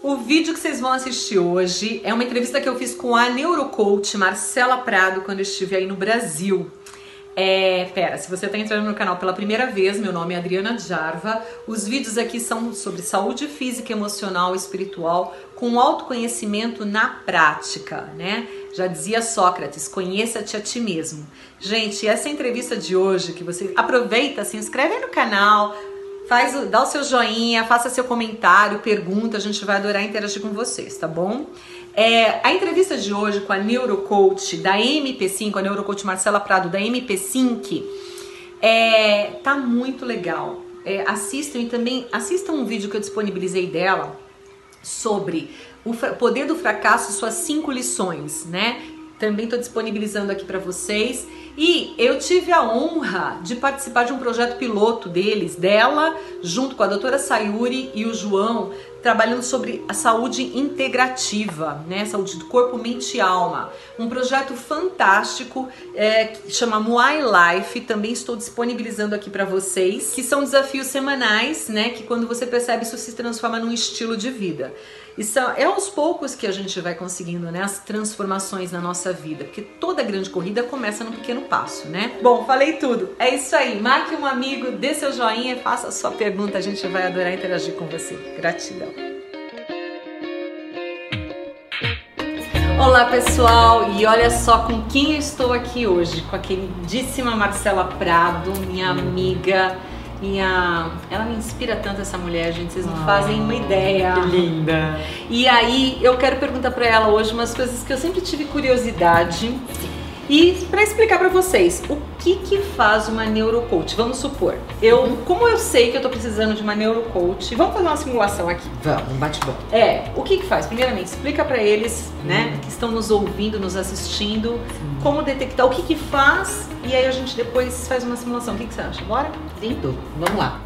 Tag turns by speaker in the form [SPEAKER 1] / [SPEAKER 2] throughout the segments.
[SPEAKER 1] O vídeo que vocês vão assistir hoje é uma entrevista que eu fiz com a neurocoach Marcela Prado quando estive aí no Brasil. É, pera, se você está entrando no canal pela primeira vez, meu nome é Adriana Jarva. Os vídeos aqui são sobre saúde física, emocional espiritual com autoconhecimento na prática, né? Já dizia Sócrates, conheça-te a ti mesmo. Gente, essa entrevista de hoje que você aproveita, se inscreve no canal, Faz, dá o seu joinha, faça seu comentário, pergunta, a gente vai adorar interagir com vocês, tá bom? É, a entrevista de hoje com a neurocoach da MP5, a neurocoach Marcela Prado da MP5, é, tá muito legal. É, assistam e também assistam um vídeo que eu disponibilizei dela sobre o poder do fracasso, suas cinco lições, né? Também estou disponibilizando aqui para vocês. E eu tive a honra de participar de um projeto piloto deles, dela, junto com a doutora Sayuri e o João, trabalhando sobre a saúde integrativa, né? Saúde do corpo, mente e alma. Um projeto fantástico é, que chama Muay Life. Também estou disponibilizando aqui para vocês, que são desafios semanais, né? Que quando você percebe isso se transforma num estilo de vida. E são, é aos poucos que a gente vai conseguindo né, as transformações na nossa vida, porque toda grande corrida começa num pequeno passo, né? Bom, falei tudo. É isso aí. Marque um amigo, dê seu joinha, faça a sua pergunta, a gente vai adorar interagir com você. Gratidão. Olá pessoal, e olha só com quem eu estou aqui hoje, com a queridíssima Marcela Prado, minha amiga minha. Ela me inspira tanto essa mulher, gente. Vocês não ah, fazem uma ideia.
[SPEAKER 2] Que linda.
[SPEAKER 1] E aí eu quero perguntar para ela hoje umas coisas que eu sempre tive curiosidade. E para explicar para vocês, o que que faz uma neurocoach? Vamos supor, eu, uhum. como eu sei que eu tô precisando de uma neurocoach, vamos fazer uma simulação aqui.
[SPEAKER 2] Vamos, um bate-bola.
[SPEAKER 1] É, o que que faz? Primeiramente, explica para eles, né, uhum. que estão nos ouvindo, nos assistindo, uhum. como detectar o que que faz e aí a gente depois faz uma simulação. O que que você acha? Bora?
[SPEAKER 2] Lindo. Vamos lá.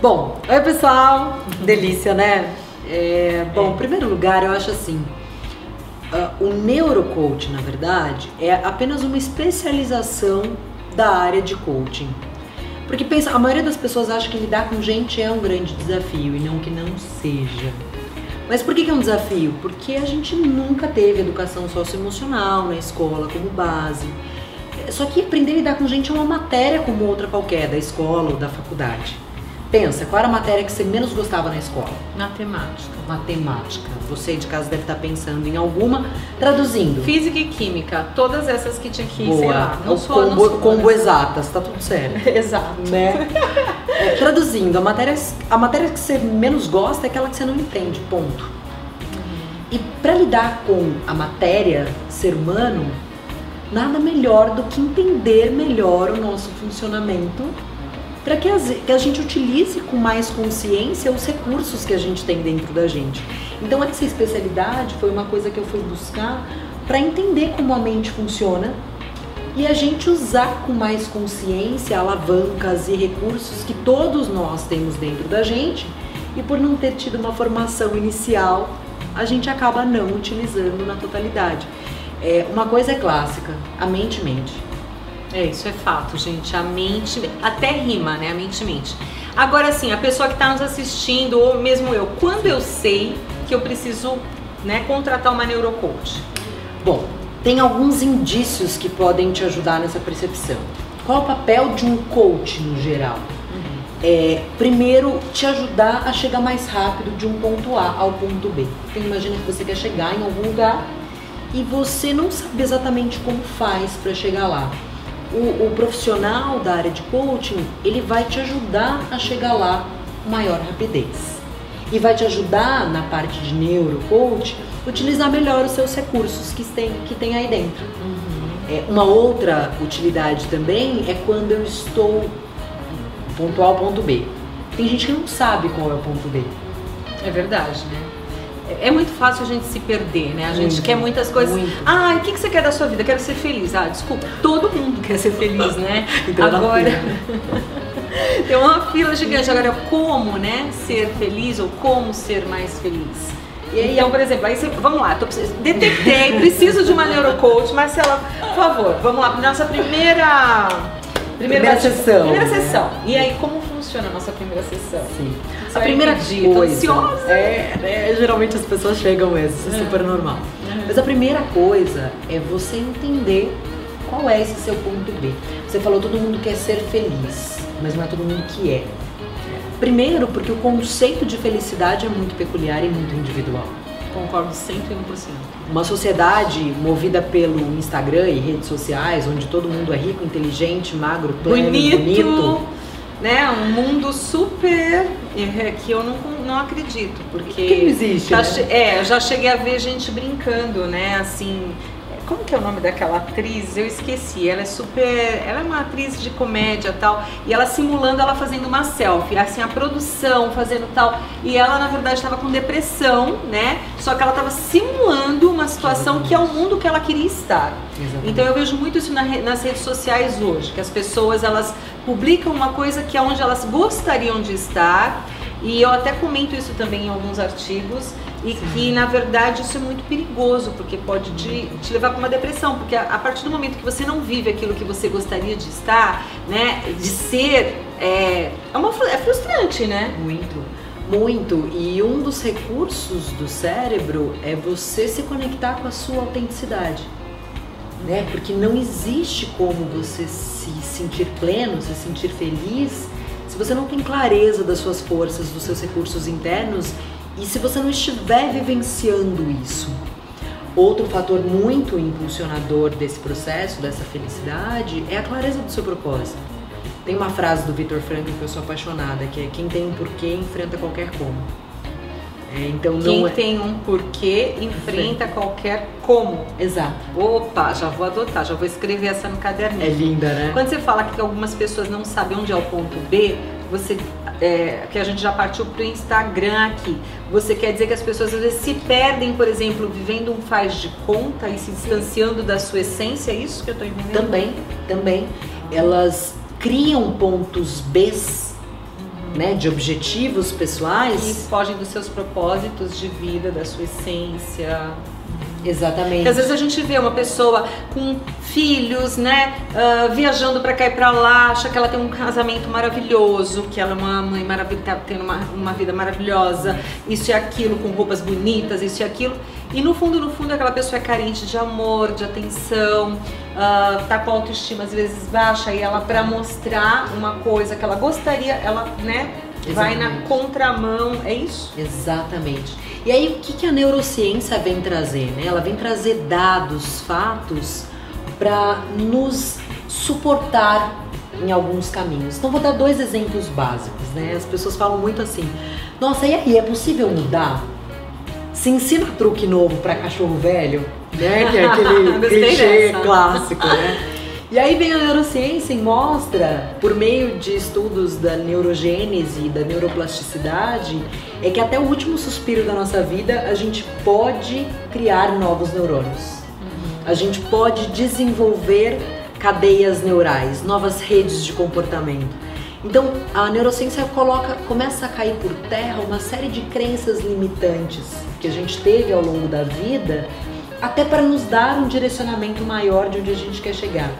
[SPEAKER 2] Bom, oi pessoal, delícia, né? É, bom, é. em primeiro lugar, eu acho assim, Uh, o neurocoach, na verdade, é apenas uma especialização da área de coaching. Porque pensa, a maioria das pessoas acha que lidar com gente é um grande desafio e não que não seja. Mas por que, é um desafio? Porque a gente nunca teve educação socioemocional na escola como base. Só que aprender a lidar com gente é uma matéria como outra qualquer, da escola ou da faculdade. Pensa, qual era a matéria que você menos gostava na escola?
[SPEAKER 1] Matemática.
[SPEAKER 2] Matemática. Você de casa deve estar pensando em alguma. Traduzindo.
[SPEAKER 1] Física e química. Todas essas que tinha que,
[SPEAKER 2] Boa. sei lá. Não sou, combo, não combo exatas, tá tudo certo.
[SPEAKER 1] Exato.
[SPEAKER 2] Né? é, traduzindo, a matéria, a matéria que você menos gosta é aquela que você não entende, ponto. Uhum. E para lidar com a matéria, ser humano, nada melhor do que entender melhor o nosso funcionamento para que, que, a gente utilize com mais consciência os recursos que a gente tem dentro da gente. Então, essa especialidade foi uma coisa que eu fui buscar para entender como a mente funciona e a gente usar com mais consciência alavancas e recursos que todos nós temos dentro da gente e por não ter tido uma formação inicial, a gente acaba não utilizando na totalidade. É, uma coisa é clássica, a mente mente.
[SPEAKER 1] É, isso é fato, gente. A mente, até rima, né? A mente mente. Agora, assim, a pessoa que está nos assistindo, ou mesmo eu, quando eu sei que eu preciso né, contratar uma neurocoach?
[SPEAKER 2] Bom, tem alguns indícios que podem te ajudar nessa percepção. Qual o papel de um coach no geral? Uhum. É, primeiro, te ajudar a chegar mais rápido de um ponto A ao ponto B. Então, imagina que você quer chegar em algum lugar e você não sabe exatamente como faz para chegar lá o, o profissional da área de coaching, ele vai te ajudar a chegar lá com maior rapidez. E vai te ajudar na parte de neurocoach, utilizar melhor os seus recursos que tem, que tem aí dentro. Uhum. É, uma outra utilidade também é quando eu estou ponto A ao ponto B. Tem gente que não sabe qual é o ponto B.
[SPEAKER 1] É verdade, né? É muito fácil a gente se perder, né? A gente muito, quer muitas coisas. Muito. Ah, o que, que você quer da sua vida? Quero ser feliz. Ah, desculpa, todo mundo quer ser feliz, né?
[SPEAKER 2] então Agora.
[SPEAKER 1] Tem uma fila gigante. Agora, como, né? Ser feliz ou como ser mais feliz? E aí, então, por exemplo, aí você, vamos lá, tô, detectei, preciso de uma neurocoach. Marcela, por favor, vamos lá, nossa primeira.
[SPEAKER 2] Primeira, primeira sessão.
[SPEAKER 1] Primeira sessão. E aí, como funciona a nossa primeira sessão?
[SPEAKER 2] Sim. A
[SPEAKER 1] vai
[SPEAKER 2] primeira coisa.
[SPEAKER 1] ansiosa.
[SPEAKER 2] É, é, geralmente as pessoas chegam mesmo, isso é
[SPEAKER 1] É.
[SPEAKER 2] super normal.
[SPEAKER 1] Uhum.
[SPEAKER 2] Mas a primeira coisa é você entender qual é esse seu ponto B. Você falou todo mundo quer ser feliz, mas não é todo mundo que é. Primeiro, porque o conceito de felicidade é muito peculiar e muito individual.
[SPEAKER 1] Concordo 101%.
[SPEAKER 2] Uma sociedade movida pelo Instagram e redes sociais, onde todo mundo é rico, inteligente, magro, pleno,
[SPEAKER 1] bonito,
[SPEAKER 2] bonito.
[SPEAKER 1] Né? Um mundo super é, que eu não, não acredito, porque
[SPEAKER 2] Que não existe,
[SPEAKER 1] tá
[SPEAKER 2] né?
[SPEAKER 1] é, eu já cheguei a ver gente brincando, né? Assim, como que é o nome daquela atriz? Eu esqueci. Ela é super, ela é uma atriz de comédia tal, e ela simulando ela fazendo uma selfie, assim a produção fazendo tal, e ela na verdade estava com depressão, né? Só que ela estava simulando uma situação que é o mundo que ela queria estar.
[SPEAKER 2] Exatamente.
[SPEAKER 1] Então eu vejo muito isso nas redes sociais hoje, que as pessoas elas publicam uma coisa que é onde elas gostariam de estar, e eu até comento isso também em alguns artigos, e que na verdade isso é muito perigoso, porque pode te, te levar para uma depressão, porque a, a partir do momento que você não vive aquilo que você gostaria de estar, né, de ser, é, é, uma, é frustrante, né?
[SPEAKER 2] Muito, muito. E um dos recursos do cérebro é você se conectar com a sua autenticidade. Né? Porque não existe como você se sentir pleno, se sentir feliz, se você não tem clareza das suas forças, dos seus recursos internos e se você não estiver vivenciando isso. Outro fator muito impulsionador desse processo, dessa felicidade, é a clareza do seu propósito. Tem uma frase do Viktor Frankl que eu sou apaixonada, que é quem tem um porquê enfrenta qualquer como. É, então
[SPEAKER 1] Quem
[SPEAKER 2] não é...
[SPEAKER 1] tem um porquê enfrenta qualquer como.
[SPEAKER 2] Exato.
[SPEAKER 1] Opa, já vou adotar, já vou escrever essa no caderninho.
[SPEAKER 2] É linda, né?
[SPEAKER 1] Quando você fala que algumas pessoas não sabem onde é o ponto B, você é, que a gente já partiu pro Instagram aqui. Você quer dizer que as pessoas às vezes se perdem, por exemplo, vivendo um faz de conta e se distanciando da sua essência? É isso que eu tô entendendo?
[SPEAKER 2] Também, também. Elas criam pontos Bs, né, de objetivos
[SPEAKER 1] E
[SPEAKER 2] pessoais.
[SPEAKER 1] fogem dos seus propósitos de vida, da sua essência.
[SPEAKER 2] Exatamente.
[SPEAKER 1] Às vezes a gente vê uma pessoa com filhos, né, ah, viajando pra cá e pra lá, acha que ela tem um casamento maravilhoso, que ela é uma mãe maravilhosa, tá tendo uma, uma vida maravilhosa, isso e aquilo, com roupas bonitas, isso e aquilo. E no fundo, no fundo, aquela pessoa é carente de amor, de atenção, ah, tá com autoestima às vezes baixa e ela, pra mostrar uma coisa que ela gostaria, ela, né, vai na contramão, é isso?
[SPEAKER 2] Exatamente. E aí, o que, que a neurociência vem trazer? Né? Ela vem trazer dados, fatos, para nos suportar em alguns caminhos. Então, vou dar dois exemplos básicos. Né? As pessoas falam muito assim: nossa, e aí, é possível mudar? Se ensina truque novo para cachorro velho, né? Que é aquele clichê clássico, né? E aí vem a neurociência e mostra, por meio de estudos da neurogênese e da neuroplasticidade, é que até o último suspiro da nossa vida a gente pode criar novos neurônios. A gente pode desenvolver cadeias neurais, novas redes de comportamento. Então, a neurociência coloca, começa a cair por terra uma série de crenças limitantes que a gente teve ao longo da vida, até para nos dar um direcionamento maior de onde a gente quer chegar.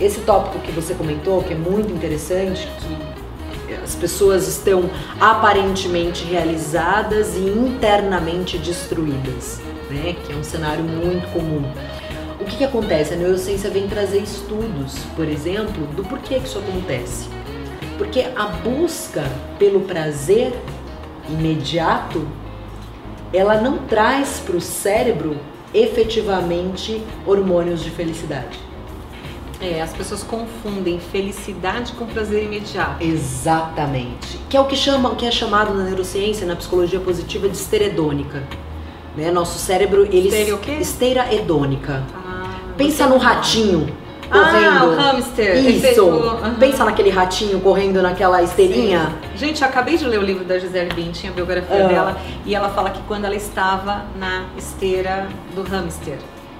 [SPEAKER 2] Esse tópico que você comentou, que é muito interessante, que as pessoas estão aparentemente realizadas e internamente destruídas, né? Que é um cenário muito comum. O que, que acontece? A neurociência vem trazer estudos, por exemplo, do porquê que isso acontece. Porque a busca pelo prazer imediato, ela não traz para o cérebro efetivamente hormônios de felicidade.
[SPEAKER 1] É, as pessoas confundem felicidade com prazer imediato.
[SPEAKER 2] Exatamente. Que é o que chama, o que é chamado na neurociência, na psicologia positiva de esteira hedônica. Né? Nosso cérebro, ele
[SPEAKER 1] Esteira o quê?
[SPEAKER 2] esteira hedônica.
[SPEAKER 1] Ah,
[SPEAKER 2] Pensa no ratinho
[SPEAKER 1] Ah,
[SPEAKER 2] correndo.
[SPEAKER 1] o hamster.
[SPEAKER 2] Isso.
[SPEAKER 1] Aham.
[SPEAKER 2] Pensa naquele ratinho correndo naquela esteirinha.
[SPEAKER 1] Gente, eu acabei de ler o livro da Gisele Bündchen, a biografia
[SPEAKER 2] Ah.
[SPEAKER 1] dela, e ela fala que quando ela estava na esteira do hamster,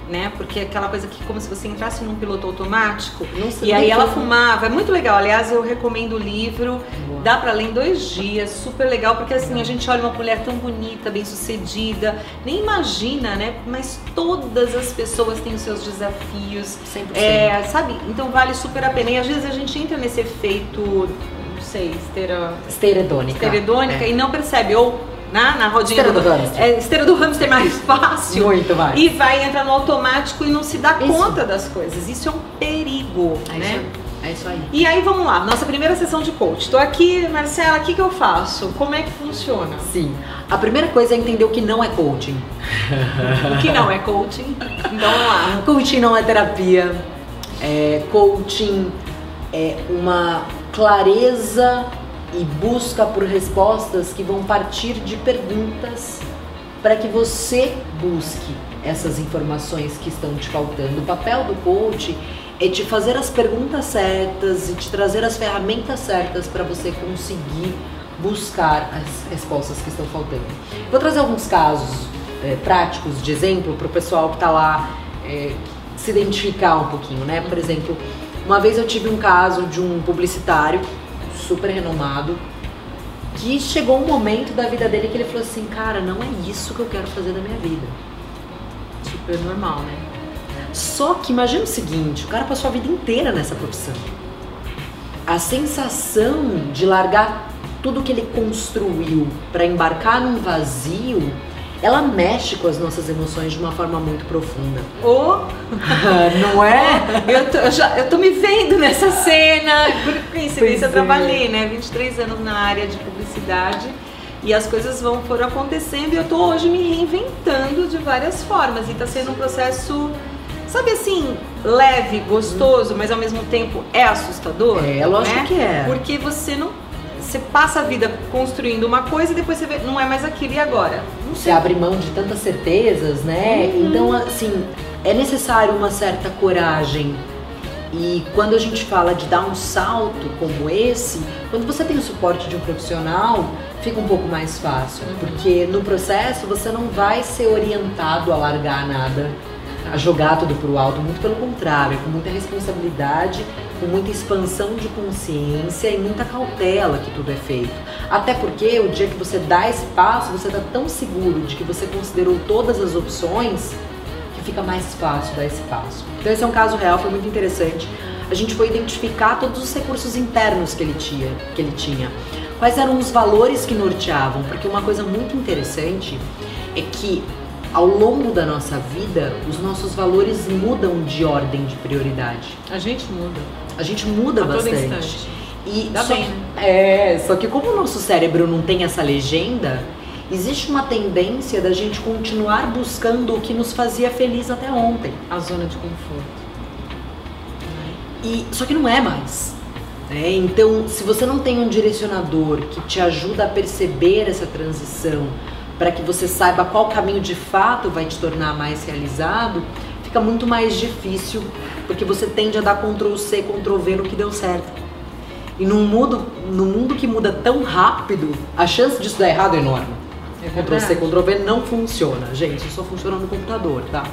[SPEAKER 1] né? Porque é aquela coisa que como se você entrasse num piloto automático.
[SPEAKER 2] Não sei
[SPEAKER 1] E aí ela fumava, é muito legal. Aliás, eu recomendo o livro.
[SPEAKER 2] Boa.
[SPEAKER 1] Dá pra ler em dois dias, super legal, porque assim, a gente olha uma mulher tão bonita, bem sucedida, nem imagina, né? Mas todas as pessoas têm os seus desafios,
[SPEAKER 2] 100%.
[SPEAKER 1] é, sabe? Então vale super a pena. E às vezes a gente entra nesse efeito, não sei, estera...
[SPEAKER 2] Esteredônica.
[SPEAKER 1] esteredônica
[SPEAKER 2] É.
[SPEAKER 1] e não percebe. Ou na, na rodinha
[SPEAKER 2] Esteira do
[SPEAKER 1] do,
[SPEAKER 2] hamster.
[SPEAKER 1] É, esteira do hamster é mais fácil.
[SPEAKER 2] Muito mais.
[SPEAKER 1] E vai entrar no automático e não se dá
[SPEAKER 2] Isso.
[SPEAKER 1] conta das coisas. Isso é um perigo,
[SPEAKER 2] É
[SPEAKER 1] né?
[SPEAKER 2] isso. É isso aí.
[SPEAKER 1] E aí vamos lá, nossa primeira sessão de coach. Tô aqui, Marcela, o que, que eu faço? Como é que funciona?
[SPEAKER 2] Sim. A primeira coisa é entender o que não é coaching.
[SPEAKER 1] O que não é coaching? Então vamos lá.
[SPEAKER 2] Coaching não é terapia. É, coaching é uma clareza e busca por respostas que vão partir de perguntas para que você busque essas informações que estão te faltando. O papel do coach é te fazer as perguntas certas e te trazer as ferramentas certas para você conseguir buscar as respostas que estão faltando. Vou trazer alguns casos é, práticos de exemplo para o pessoal que está lá é, se identificar um pouquinho, né? Por exemplo, uma vez eu tive um caso de um publicitário super renomado que chegou um momento da vida dele que ele falou assim, cara, não é isso que eu quero fazer da minha vida.
[SPEAKER 1] Super normal, né?
[SPEAKER 2] Só que imagina o seguinte, o cara passou a vida inteira nessa profissão. A sensação de largar tudo que ele construiu para embarcar num vazio, ela mexe com as nossas emoções de uma forma muito profunda.
[SPEAKER 1] Ou
[SPEAKER 2] Não é?
[SPEAKER 1] eu tô, eu já, eu tô me vendo nessa cena. Por coincidência, eu
[SPEAKER 2] é.
[SPEAKER 1] trabalhei, né? 23 anos na área de publicidade. E as coisas vão foram acontecendo e eu tô hoje me reinventando de várias formas. E tá sendo um processo, sabe assim, leve, gostoso, mas ao mesmo tempo é assustador.
[SPEAKER 2] É, lógico
[SPEAKER 1] né?
[SPEAKER 2] que é.
[SPEAKER 1] Porque você não. Você passa a vida construindo uma coisa e depois você vê, não é mais aquilo e agora? Não
[SPEAKER 2] Você abre mão de tantas certezas, né?
[SPEAKER 1] Uhum.
[SPEAKER 2] Então, assim, é necessário uma certa coragem. E quando a gente fala de dar um salto como esse, quando você tem o suporte de um profissional, fica um pouco mais fácil.
[SPEAKER 1] Uhum.
[SPEAKER 2] Porque no processo você não vai ser orientado a largar nada, a jogar tudo pro alto. Muito pelo contrário, é com muita responsabilidade, com muita expansão de consciência e muita cautela que tudo é feito. Até porque o dia que você dá esse passo, você está tão seguro de que você considerou todas as opções que fica mais fácil dar esse passo. Então esse é um caso real, foi muito interessante. A gente foi identificar todos os recursos internos que ele tinha, que ele tinha. Quais eram os valores que norteavam? Porque uma coisa muito interessante é que ao longo da nossa vida, os nossos valores mudam de ordem de prioridade.
[SPEAKER 1] A gente muda.
[SPEAKER 2] A gente muda
[SPEAKER 1] A
[SPEAKER 2] bastante. E
[SPEAKER 1] Dá
[SPEAKER 2] só,
[SPEAKER 1] bem,
[SPEAKER 2] É, só que como o nosso cérebro não tem essa legenda, existe uma tendência da gente continuar buscando o que nos fazia feliz até ontem.
[SPEAKER 1] A zona de conforto.
[SPEAKER 2] E só que não é mais. né? Então, se você não tem um direcionador que te ajuda a perceber essa transição, para que você saiba qual caminho de fato vai te tornar mais realizado, fica muito mais difícil, porque você tende a dar Ctrl C, Ctrl V no que deu certo. E num mundo, num mundo que muda tão rápido, a chance disso dar errado é enorme.
[SPEAKER 1] É
[SPEAKER 2] Ctrl C. Ctrl V não funciona, gente, só funciona no computador, tá?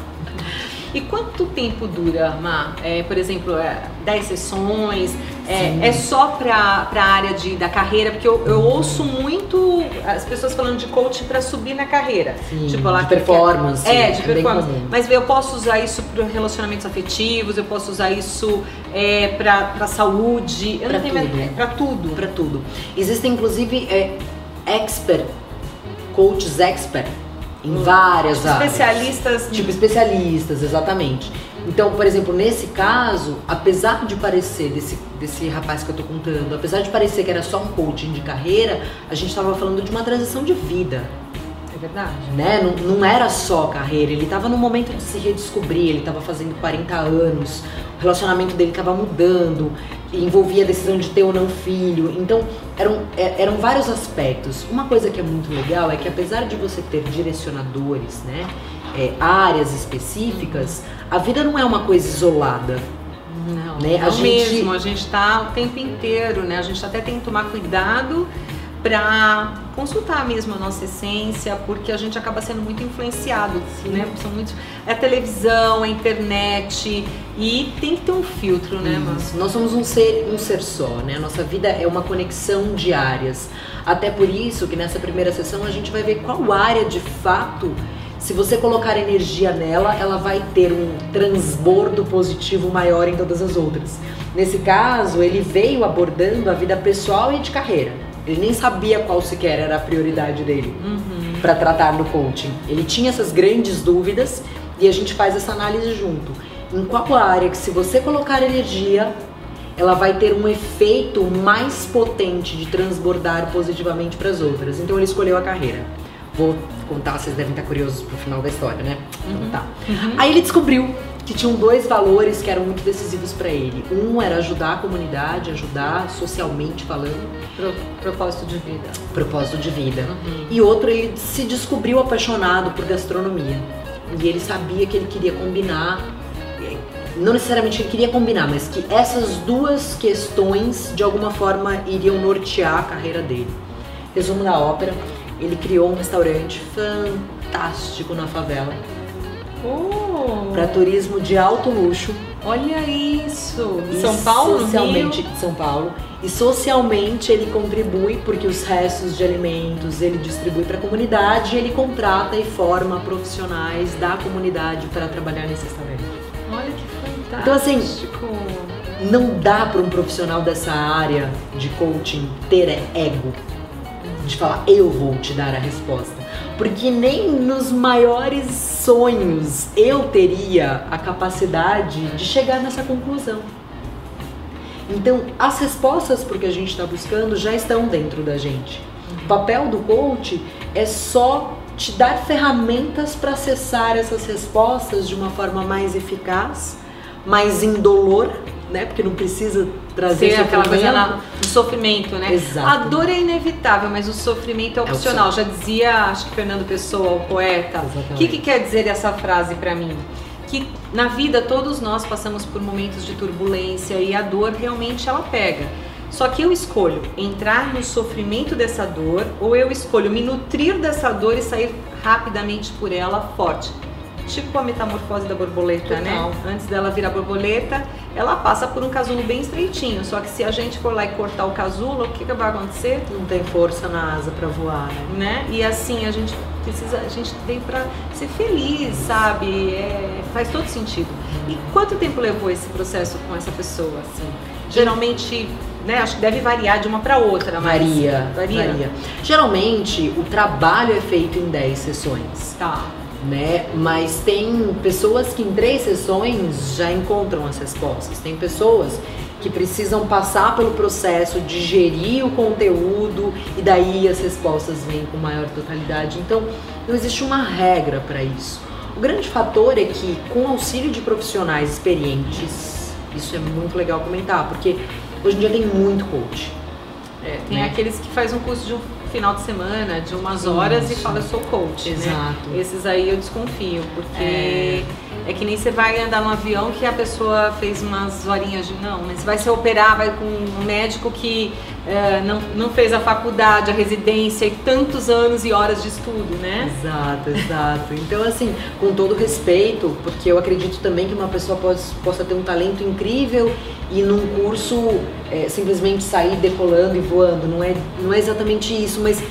[SPEAKER 1] E quanto tempo dura, Má? É, por exemplo, é, 10 sessões? É, é só pra, pra área de, da carreira? Porque eu, eu ouço muito as pessoas falando de coaching pra subir na carreira.
[SPEAKER 2] Sim,
[SPEAKER 1] tipo, lá
[SPEAKER 2] de performance,
[SPEAKER 1] É, de
[SPEAKER 2] é
[SPEAKER 1] performance. Mas eu posso usar isso para relacionamentos afetivos, eu posso usar isso é, pra, pra saúde. Eu
[SPEAKER 2] Pra
[SPEAKER 1] não tenho mais-
[SPEAKER 2] tudo.
[SPEAKER 1] é, pra tudo.
[SPEAKER 2] Pra tudo. Existem inclusive é, expert, coaches expert em várias áreas.
[SPEAKER 1] Especialistas.
[SPEAKER 2] Tipo especialistas, exatamente. Então, por exemplo, nesse caso, apesar de parecer, desse, desse rapaz que eu tô contando, apesar de parecer que era só um coaching de carreira, a gente tava falando de uma transição de vida.
[SPEAKER 1] É verdade.
[SPEAKER 2] né? Não, não era só carreira, ele estava no momento de se redescobrir, ele estava fazendo 40 anos, o relacionamento dele estava mudando, envolvia a decisão de ter ou não filho. Então, eram, é- eram vários aspectos. Uma coisa que é muito legal é que apesar de você ter direcionadores, né? É, áreas específicas, a vida não é uma coisa isolada.
[SPEAKER 1] Não,
[SPEAKER 2] Né, a
[SPEAKER 1] não
[SPEAKER 2] gente-
[SPEAKER 1] mesmo. A gente tá o tempo inteiro, né? A gente até tem que tomar cuidado para consultar mesmo a nossa essência, porque a gente acaba sendo muito influenciado, né? São muitos, é a televisão, a internet e tem que ter um filtro, né?
[SPEAKER 2] Isso. Nós somos um ser, um ser só, né? A nossa vida é uma conexão de áreas. Até por isso que nessa primeira sessão a gente vai ver qual área de fato se você colocar energia nela, ela vai ter um transbordo positivo maior em todas as outras. Nesse caso, ele veio abordando a vida pessoal e de carreira. Ele nem sabia qual sequer era a prioridade dele
[SPEAKER 1] Uhum.
[SPEAKER 2] para tratar no coaching. Ele tinha essas grandes dúvidas e a gente faz essa análise junto. Em qual área que se você colocar energia, ela vai ter um efeito mais potente de transbordar positivamente para as outras. Então ele escolheu a carreira. Vou contar, vocês devem estar curiosos pro final da história, né? Então tá. Aí ele descobriu que tinham dois valores que eram muito decisivos para ele. Um era ajudar a comunidade, ajudar socialmente falando,
[SPEAKER 1] Pro- propósito de vida.
[SPEAKER 2] propósito de vida.
[SPEAKER 1] Uhum.
[SPEAKER 2] E outro, ele se descobriu apaixonado por gastronomia. E ele sabia que ele queria combinar, não necessariamente ele queria combinar, mas que essas duas questões de alguma forma iriam nortear a carreira dele. Resumo da ópera, ele criou um restaurante fantástico na favela
[SPEAKER 1] Oh,
[SPEAKER 2] para turismo de alto luxo.
[SPEAKER 1] olha isso!
[SPEAKER 2] E
[SPEAKER 1] São Paulo,
[SPEAKER 2] socialmente
[SPEAKER 1] Rio?
[SPEAKER 2] São Paulo e socialmente ele contribui porque os restos de alimentos ele distribui para a comunidade e ele contrata e forma profissionais da comunidade para trabalhar nesse restaurante.
[SPEAKER 1] Olha que fantástico!
[SPEAKER 2] Então, assim, Não dá para um profissional dessa área de coaching ter ego de falar eu vou te dar a resposta, porque nem nos maiores sonhos eu teria a capacidade de chegar nessa conclusão. Então, as respostas porque a gente está buscando já estão dentro da gente. O papel do coach é só te dar ferramentas para acessar essas respostas de uma forma mais eficaz, mais indolor, né? Porque não precisa trazer
[SPEAKER 1] Ser aquela coisa na, do sofrimento, né?
[SPEAKER 2] Exato.
[SPEAKER 1] A dor é inevitável, mas o sofrimento é opcional. Já dizia, acho que Fernando Pessoa, o poeta.
[SPEAKER 2] Exatamente.
[SPEAKER 1] O que, que quer dizer essa frase pra mim? Que na vida todos nós passamos por momentos de turbulência e a dor realmente ela pega. Só que eu escolho entrar no sofrimento dessa dor ou eu escolho me nutrir dessa dor e sair rapidamente por ela forte. Tipo a metamorfose da borboleta, né?
[SPEAKER 2] Total.
[SPEAKER 1] Antes dela virar borboleta, ela passa por um casulo bem estreitinho. Só que se a gente for lá e cortar o casulo, o que, que vai acontecer?
[SPEAKER 2] Não tem força na asa para voar, né?
[SPEAKER 1] né? E assim, a gente precisa, a gente veio pra ser feliz, sabe? É, faz todo sentido. E quanto tempo levou esse processo com essa pessoa, assim? Geralmente, né, acho que deve variar de uma pra outra, mas...
[SPEAKER 2] Varia,
[SPEAKER 1] Varia?
[SPEAKER 2] varia. Geralmente, o trabalho é feito em 10 sessões,
[SPEAKER 1] Tá.
[SPEAKER 2] Né? Mas tem pessoas que em três sessões já encontram as respostas. Tem pessoas que precisam passar pelo processo, digerir o conteúdo e daí as respostas vêm com maior totalidade. Então, não existe uma regra para isso. O grande fator é que, com auxílio de profissionais experientes, isso é muito legal comentar, porque hoje em dia tem muito coach.
[SPEAKER 1] É, tem
[SPEAKER 2] Né?
[SPEAKER 1] aqueles que faz um curso de um final de semana, de umas horas e fala eu sou coach, né?
[SPEAKER 2] Exato.
[SPEAKER 1] Esses aí eu desconfio, porque
[SPEAKER 2] É.
[SPEAKER 1] é. que nem você vai andar num avião que a pessoa fez umas horinhas de. Não? Você vai se operar, vai com um médico que é, não, não fez a faculdade, a residência e tantos anos e horas de estudo, né?
[SPEAKER 2] Exato, exato. Então, assim, com todo respeito, porque eu acredito também que uma pessoa pos- possa ter um talento incrível e num curso é, simplesmente sair decolando e voando. Não é, não é exatamente isso, mas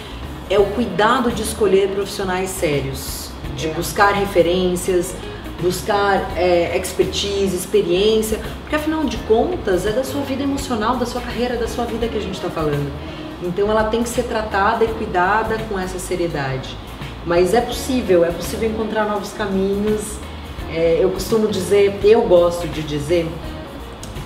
[SPEAKER 2] é o cuidado de escolher profissionais sérios, de
[SPEAKER 1] É.
[SPEAKER 2] buscar referências, buscar é, expertise, experiência, porque afinal de contas é da sua vida emocional, da sua carreira, da sua vida que a gente está falando. Então ela tem que ser tratada e cuidada com essa seriedade. Mas é possível, é possível encontrar novos caminhos. É, eu costumo dizer, eu gosto de dizer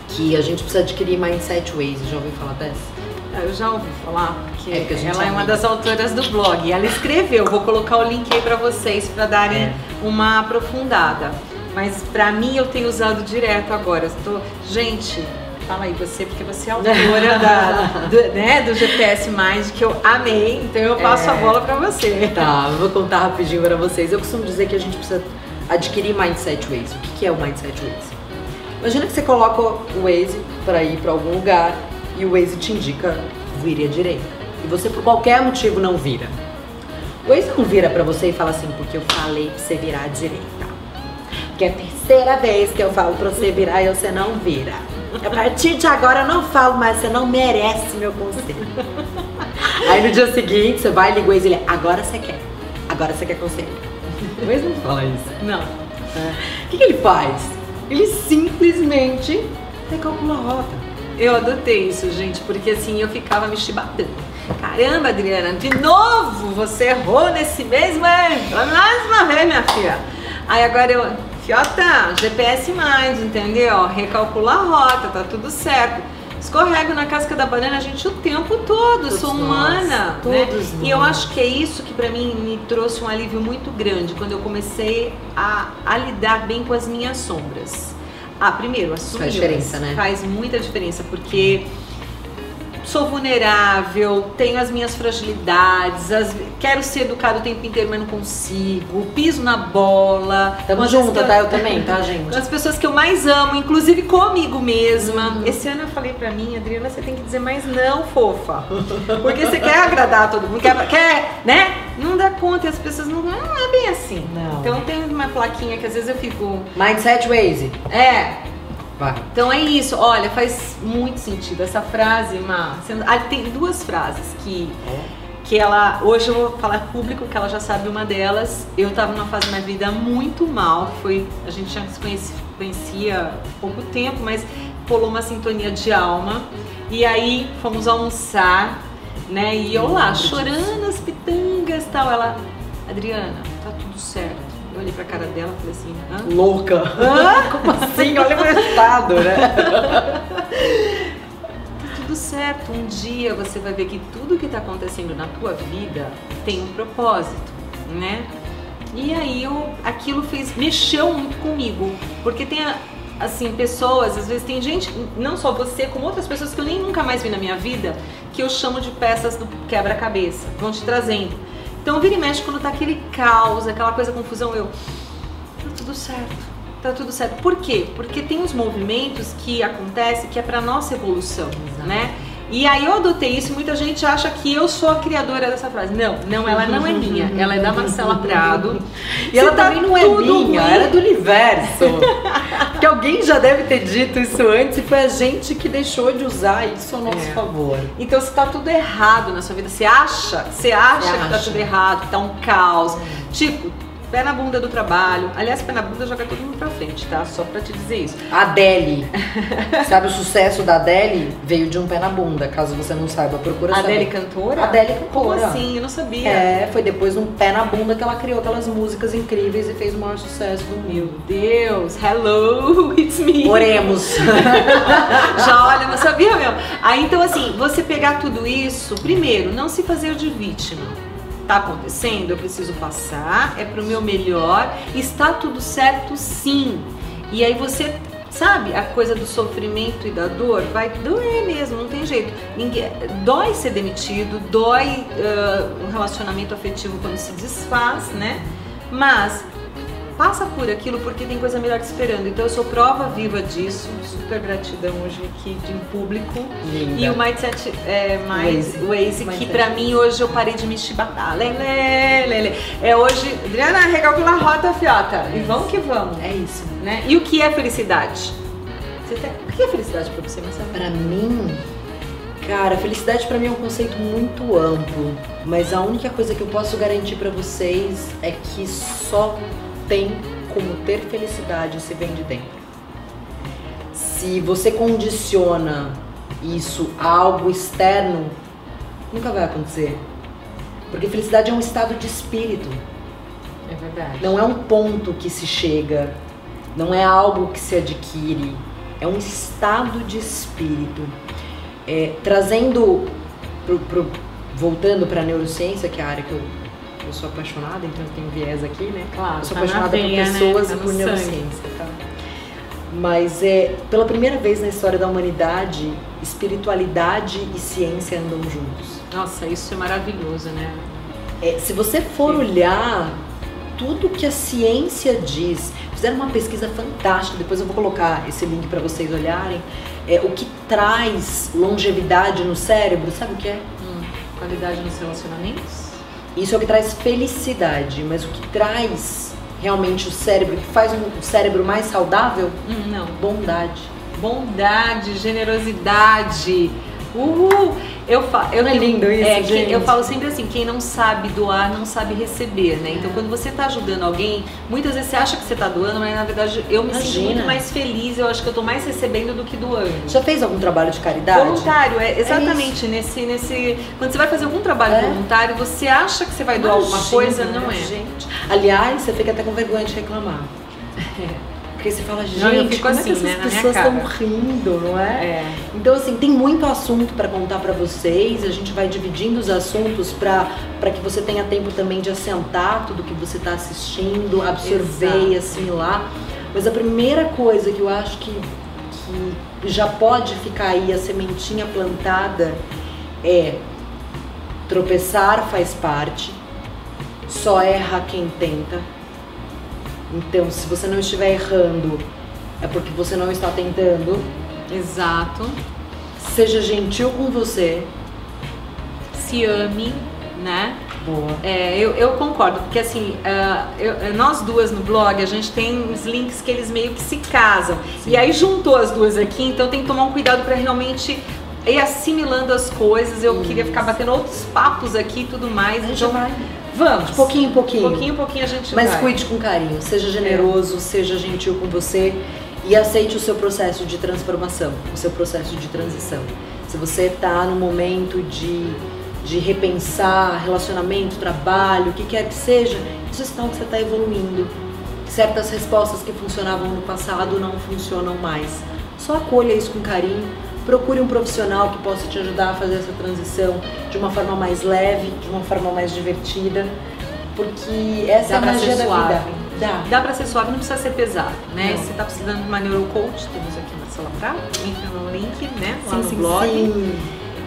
[SPEAKER 2] que a gente precisa adquirir mindset ways. Já ouviu falar dessa?
[SPEAKER 1] Eu já ouvi falar, porque,
[SPEAKER 2] É, porque gente
[SPEAKER 1] ela é uma das autoras do blog. Ela escreveu, vou colocar o link aí pra vocês pra darem
[SPEAKER 2] É.
[SPEAKER 1] uma aprofundada. Mas pra mim eu tenho usado direto agora. Tô... Gente, fala aí você, porque você é autora da, do, né, do GPS Mais, que eu amei, então eu passo
[SPEAKER 2] É.
[SPEAKER 1] a bola pra você.
[SPEAKER 2] Tá, eu vou contar rapidinho para vocês. Eu costumo dizer que a gente precisa adquirir mindset ways. O que que é o mindset ways? Imagina que você coloca o Waze para ir para algum lugar e o Waze te indica vire à direita. E você por qualquer motivo não vira. O Waze não vira para você e fala assim, porque eu falei pra você virar à direita. Porque é a terceira vez que eu falo pra você virar e você não vira. A partir de agora eu não falo mais, você não merece meu conselho. Aí no dia seguinte você vai, liga o Waze e ele, agora você quer. Agora você quer conselho. O ex não fala isso.
[SPEAKER 1] Não.
[SPEAKER 2] O que, que ele faz? Ele simplesmente recalcula a rota.
[SPEAKER 1] Eu adotei isso, gente, porque assim eu ficava me chibatando. Caramba, Adriana, de novo você errou nesse mês, mãe. Mais uma vez, minha filha. Aí agora eu, Fiota, GPS mais, entendeu? Recalcula a rota, tá tudo certo. Escorrego na casca da banana, gente, o tempo todo,
[SPEAKER 2] Todos
[SPEAKER 1] sou
[SPEAKER 2] nós,
[SPEAKER 1] humana.
[SPEAKER 2] todos
[SPEAKER 1] né?
[SPEAKER 2] nós.
[SPEAKER 1] E eu acho que é isso que pra mim me trouxe um alívio muito grande quando eu comecei a, a lidar bem com as minhas sombras. Ah, primeiro, assumir.
[SPEAKER 2] Faz diferença, né?
[SPEAKER 1] Faz muita diferença, porque sou vulnerável, tenho as minhas fragilidades, as- quero ser educado o tempo inteiro, mas não consigo, piso na bola.
[SPEAKER 2] Tamo junto,
[SPEAKER 1] que
[SPEAKER 2] tá? Eu também, tá, gente?
[SPEAKER 1] as pessoas que eu mais amo, inclusive comigo mesma.
[SPEAKER 2] Uhum.
[SPEAKER 1] Esse ano eu falei pra mim, Adriana, você tem que dizer mais não, fofa. Porque você quer agradar todo mundo, quer, quer, né? Não dá conta e as pessoas não, não é bem assim.
[SPEAKER 2] Não.
[SPEAKER 1] Então tem uma plaquinha que às vezes eu fico,
[SPEAKER 2] Mindset Waze.
[SPEAKER 1] é,
[SPEAKER 2] Vai.
[SPEAKER 1] então é isso, olha, faz muito sentido essa frase, sendo- ah, tem duas frases que que ela hoje eu vou falar público que ela já sabe uma delas. Eu tava numa fase da minha vida muito mal, foi a gente já se conheci- conhecia há pouco tempo, mas rolou uma sintonia de alma. E aí fomos almoçar, né? E eu lá chorando as pitangas, tal. Ela, Adriana, tá tudo certo. Eu olhei pra cara dela e falei assim, hã?
[SPEAKER 2] Louca. Como assim? Olha o estado, né?
[SPEAKER 1] Tá tudo certo. Um dia você vai ver que tudo que tá acontecendo na tua vida tem um propósito, né? E aí eu, aquilo fez, mexeu muito comigo, porque tem a- assim pessoas, às vezes tem gente, não só você, como outras pessoas que eu nem nunca mais vi na minha vida, que eu chamo de peças do quebra-cabeça, vão te trazendo. Então vira e mexe quando tá aquele caos, aquela coisa confusão, eu tá tudo certo. Tá tudo certo. Por quê? Porque tem os movimentos que acontecem que é para nossa evolução,
[SPEAKER 2] Exato.
[SPEAKER 1] né? E aí eu adotei isso e muita gente acha que eu sou a criadora dessa frase. Não, não, ela não é minha. Ela é da Marcela Prado.
[SPEAKER 2] E ela
[SPEAKER 1] tá
[SPEAKER 2] também não é minha,
[SPEAKER 1] ruim-
[SPEAKER 2] ela é do universo. Porque alguém já deve ter dito isso antes e foi a gente que deixou de usar isso a nosso
[SPEAKER 1] É.
[SPEAKER 2] favor.
[SPEAKER 1] Então se tá tudo errado na sua vida, você acha, você acha
[SPEAKER 2] Você
[SPEAKER 1] que tá
[SPEAKER 2] acha.
[SPEAKER 1] tudo errado, que tá um caos. Tipo, pé na bunda do trabalho. Aliás, pé na bunda joga todo mundo pra frente, tá? Só pra te dizer isso.
[SPEAKER 2] Adele. Sabe o sucesso da Adele? Veio de um pé na bunda, caso você não saiba, procura
[SPEAKER 1] A
[SPEAKER 2] saber.
[SPEAKER 1] Adele cantora?
[SPEAKER 2] Adele
[SPEAKER 1] Como
[SPEAKER 2] cantora.
[SPEAKER 1] assim? Eu não sabia.
[SPEAKER 2] É, foi depois de um pé na bunda que ela criou aquelas músicas incríveis e fez o maior sucesso do
[SPEAKER 1] Meu
[SPEAKER 2] mundo.
[SPEAKER 1] Deus, hello, it's me.
[SPEAKER 2] Oremos.
[SPEAKER 1] Já olha, não sabia mesmo. Aí então assim, você pegar tudo isso, primeiro, não se fazer de vítima. Tá acontecendo, eu preciso passar, é pro meu melhor, está tudo certo sim. E aí você sabe, a coisa do sofrimento e da dor vai doer mesmo, não tem jeito. Ninguém, dói ser demitido, dói ah, um relacionamento afetivo quando se desfaz, né? Mas passa por aquilo porque tem coisa melhor te esperando. Então eu sou prova viva disso. Super gratidão hoje aqui de em público.
[SPEAKER 2] Linda.
[SPEAKER 1] E o Mindset é, mais
[SPEAKER 2] Waze.
[SPEAKER 1] Waze, que pra mim hoje eu parei de me chibatar. Lele, lele. É hoje, Adriana, recalcula a rota, fiota. E vamos que vamos.
[SPEAKER 2] É isso.
[SPEAKER 1] Né? E o que é felicidade? Tem... O que é felicidade pra você, Marcelo?
[SPEAKER 2] Pra mim, cara, felicidade pra mim é um conceito muito amplo, mas a única coisa que eu posso garantir pra vocês é que só tem como ter felicidade se vem de dentro. Se você condiciona isso a algo externo, nunca vai acontecer. Porque felicidade é um estado de espírito.
[SPEAKER 1] É verdade.
[SPEAKER 2] Não é um ponto que se chega, não é algo que se adquire, é um estado de espírito. É, trazendo, pro, pro- voltando para a neurociência, que é a área que eu, eu sou apaixonada, então tenho viés aqui, né?
[SPEAKER 1] Claro,
[SPEAKER 2] eu sou
[SPEAKER 1] tá na
[SPEAKER 2] apaixonada
[SPEAKER 1] veia,
[SPEAKER 2] por
[SPEAKER 1] né?
[SPEAKER 2] pessoas
[SPEAKER 1] Tá
[SPEAKER 2] e por
[SPEAKER 1] sangue.
[SPEAKER 2] neurociência. Tá? Mas é pela primeira vez na história da humanidade, espiritualidade e ciência andam juntos.
[SPEAKER 1] Nossa, isso é maravilhoso, né?
[SPEAKER 2] É, se você for olhar tudo que a ciência diz, fizeram uma pesquisa fantástica, depois eu vou colocar esse link para vocês olharem, é, o que traz longevidade no cérebro, sabe o que é?
[SPEAKER 1] Hum, qualidade nos relacionamentos?
[SPEAKER 2] Isso é o que traz felicidade, mas o que traz realmente o cérebro, que faz um cérebro mais saudável?
[SPEAKER 1] Hum, não.
[SPEAKER 2] Bondade.
[SPEAKER 1] bondade, generosidade. Uhul! Eu, fa eu
[SPEAKER 2] Não é lindo isso,
[SPEAKER 1] é,
[SPEAKER 2] gente?
[SPEAKER 1] eu falo sempre assim, quem não sabe doar não sabe receber, né? Então quando você tá ajudando alguém, muitas vezes você acha que você tá doando, mas na verdade eu me sinto
[SPEAKER 2] Imagina.
[SPEAKER 1] muito mais feliz, eu acho que eu tô mais recebendo do que doando.
[SPEAKER 2] Já fez algum trabalho de caridade?
[SPEAKER 1] Voluntário, é exatamente nesse, nesse. Quando você vai fazer algum trabalho
[SPEAKER 2] É.
[SPEAKER 1] voluntário, você acha que você vai doar alguma coisa, não é.
[SPEAKER 2] Gente. Aliás, você fica até com vergonha de reclamar. Porque você fala, gente,
[SPEAKER 1] Não, eu fico
[SPEAKER 2] como
[SPEAKER 1] assim,
[SPEAKER 2] é que
[SPEAKER 1] né,
[SPEAKER 2] essas
[SPEAKER 1] minha
[SPEAKER 2] pessoas estão rindo, não é?
[SPEAKER 1] É.
[SPEAKER 2] Então, assim, tem muito assunto para contar para vocês. A gente vai dividindo os assuntos para que você tenha tempo também de assentar tudo que você está assistindo, absorver
[SPEAKER 1] Exato.
[SPEAKER 2] e assimilar. Mas a primeira coisa que eu acho que, que já pode ficar aí a sementinha plantada é tropeçar faz parte, só erra quem tenta. Então, se você não estiver errando, é porque você não está tentando.
[SPEAKER 1] Exato.
[SPEAKER 2] Seja gentil com você.
[SPEAKER 1] Se ame, né?
[SPEAKER 2] Boa.
[SPEAKER 1] É, eu, eu concordo, porque assim, ah, eu- nós duas no blog, a gente tem uns links que eles meio que se casam. E aí juntou as duas aqui, então tem que tomar um cuidado para realmente ir assimilando as coisas. Eu queria ficar batendo outros papos aqui e tudo mais.
[SPEAKER 2] Gente
[SPEAKER 1] Então,
[SPEAKER 2] vai.
[SPEAKER 1] Vamos.
[SPEAKER 2] Pouquinho em pouquinho.
[SPEAKER 1] pouquinho em pouquinho a gente
[SPEAKER 2] Mas
[SPEAKER 1] vai.
[SPEAKER 2] cuide com carinho. Seja generoso, seja gentil com você. E aceite o seu processo de transformação, o seu processo de transição. Se você está no momento de, de repensar relacionamento, trabalho, o que quer que seja, isso é sinal que você está evoluindo. Certas respostas que funcionavam no passado não funcionam mais. Só acolha isso com carinho. Procure um profissional que possa te ajudar a fazer essa transição de uma forma mais leve, de uma forma mais divertida, porque essa
[SPEAKER 1] Dá
[SPEAKER 2] é a
[SPEAKER 1] pra
[SPEAKER 2] magia
[SPEAKER 1] ser
[SPEAKER 2] da
[SPEAKER 1] suave.
[SPEAKER 2] vida. Dá.
[SPEAKER 1] Dá pra ser suave, não precisa ser pesado, né?
[SPEAKER 2] Não.
[SPEAKER 1] Se tá precisando de uma neurocoach, temos aqui na sala pra, entre no link, né? Lá
[SPEAKER 2] Sim,
[SPEAKER 1] no
[SPEAKER 2] sim,
[SPEAKER 1] blog.
[SPEAKER 2] sim.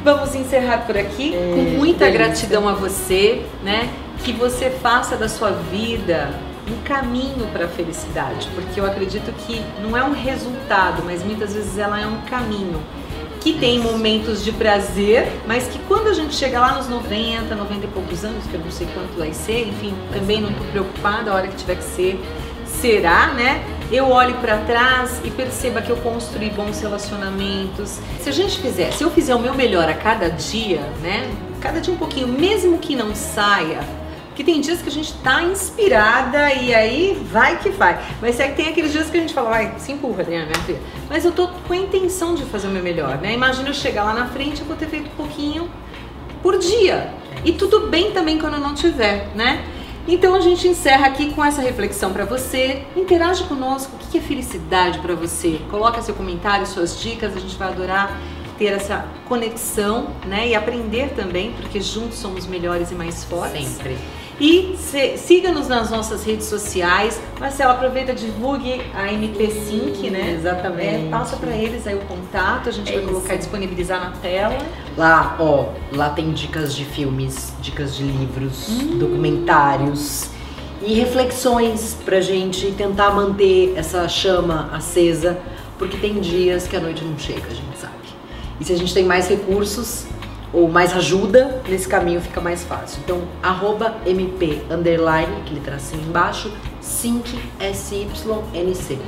[SPEAKER 1] Vamos encerrar por aqui
[SPEAKER 2] É,
[SPEAKER 1] com muita
[SPEAKER 2] delícia.
[SPEAKER 1] gratidão a você, né? Que você faça da sua vida um caminho para a felicidade, porque eu acredito que não é um resultado, mas muitas vezes ela é um caminho que tem momentos de prazer, mas que quando a gente chega lá nos 90, 90 e poucos anos, que eu não sei quanto vai ser, enfim, também não tô preocupada a hora que tiver que ser, será, né? Eu olhe para trás e perceba que eu construí bons relacionamentos. Se a gente fizer, se eu fizer o meu melhor a cada dia, né? Cada dia um pouquinho, mesmo que não saia, porque tem dias que a gente tá inspirada e aí vai que vai. Mas é que tem aqueles dias que a gente fala, vai, se empurra, Adriana, minha filha. Mas eu tô com a intenção de fazer o meu melhor, né? Imagina eu chegar lá na frente, eu vou ter feito um pouquinho por dia. E tudo bem também quando eu não tiver, né? Então a gente encerra aqui com essa reflexão para você. Interage conosco. O que é felicidade para você? Coloca seu comentário, suas dicas. A gente vai adorar ter essa conexão, né? E aprender também, porque juntos somos melhores e mais fortes.
[SPEAKER 2] Sempre.
[SPEAKER 1] E siga-nos nas nossas redes sociais. Marcela, aproveita, divulgue a MP Sync, né?
[SPEAKER 2] Exatamente.
[SPEAKER 1] É, passa para eles aí o contato, a gente
[SPEAKER 2] É
[SPEAKER 1] vai
[SPEAKER 2] isso.
[SPEAKER 1] colocar e disponibilizar na tela.
[SPEAKER 2] Lá, ó, lá tem dicas de filmes, dicas de livros,
[SPEAKER 1] Hum.
[SPEAKER 2] documentários e reflexões pra gente tentar manter essa chama acesa, porque tem dias que a noite não chega, a gente sabe. E se a gente tem mais recursos ou mais ajuda, nesse caminho fica mais fácil. Então, arroba MP underline, aquele tracinho embaixo, sync SYNC.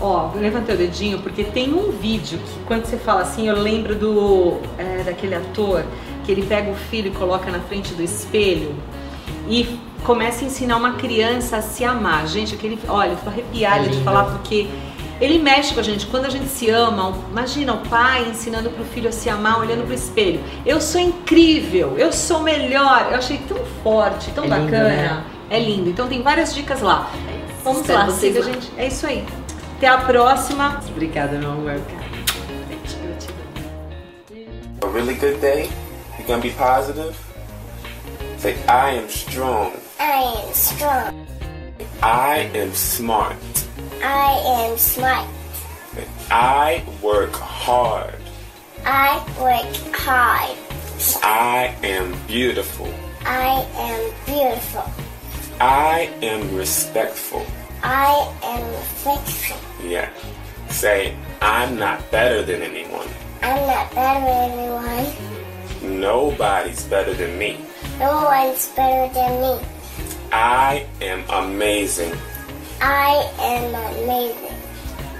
[SPEAKER 1] Ó, eu levantei o dedinho porque tem um vídeo que quando você fala assim, eu lembro do é, daquele ator que ele pega o filho e coloca na frente do espelho e começa a ensinar uma criança a se amar. Gente, aquele, olha, eu tô arrepiada
[SPEAKER 2] É
[SPEAKER 1] de falar porque ele mexe com a gente. Quando a gente se ama, imagina o pai ensinando pro filho a se amar, olhando pro espelho. Eu sou incrível, eu sou melhor. Eu achei tão forte, tão
[SPEAKER 2] É lindo,
[SPEAKER 1] bacana.
[SPEAKER 2] né?
[SPEAKER 1] É lindo. Então tem várias dicas lá. Vamos
[SPEAKER 2] Espero
[SPEAKER 1] lá,
[SPEAKER 2] vocês
[SPEAKER 1] siga a gente. É isso aí. Até a próxima.
[SPEAKER 2] Obrigada, meu amor.
[SPEAKER 3] A really good day, you're gonna be positive. Say, I am strong.
[SPEAKER 4] I am strong.
[SPEAKER 3] I am smart.
[SPEAKER 4] I am smart.
[SPEAKER 3] I work hard.
[SPEAKER 4] I work hard.
[SPEAKER 3] I am beautiful.
[SPEAKER 4] I am beautiful.
[SPEAKER 3] I am respectful.
[SPEAKER 4] I am faithful.
[SPEAKER 3] Yeah. Say, I'm not better than anyone.
[SPEAKER 4] I'm not better than anyone.
[SPEAKER 3] Nobody's better than me.
[SPEAKER 4] No one's better than me.
[SPEAKER 3] I am amazing.
[SPEAKER 4] I am amazing.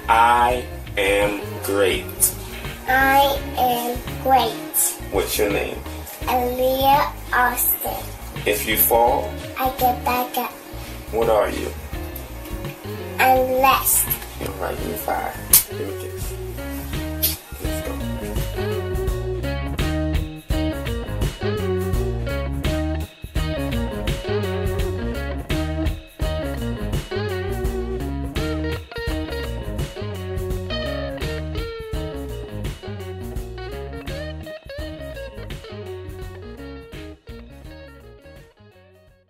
[SPEAKER 3] I am great.
[SPEAKER 4] I am great.
[SPEAKER 3] What's your name?
[SPEAKER 4] Aaliyah Austin.
[SPEAKER 3] If you fall,
[SPEAKER 4] I get back up.
[SPEAKER 3] what are you?
[SPEAKER 4] I'm blessed.
[SPEAKER 3] All right, five.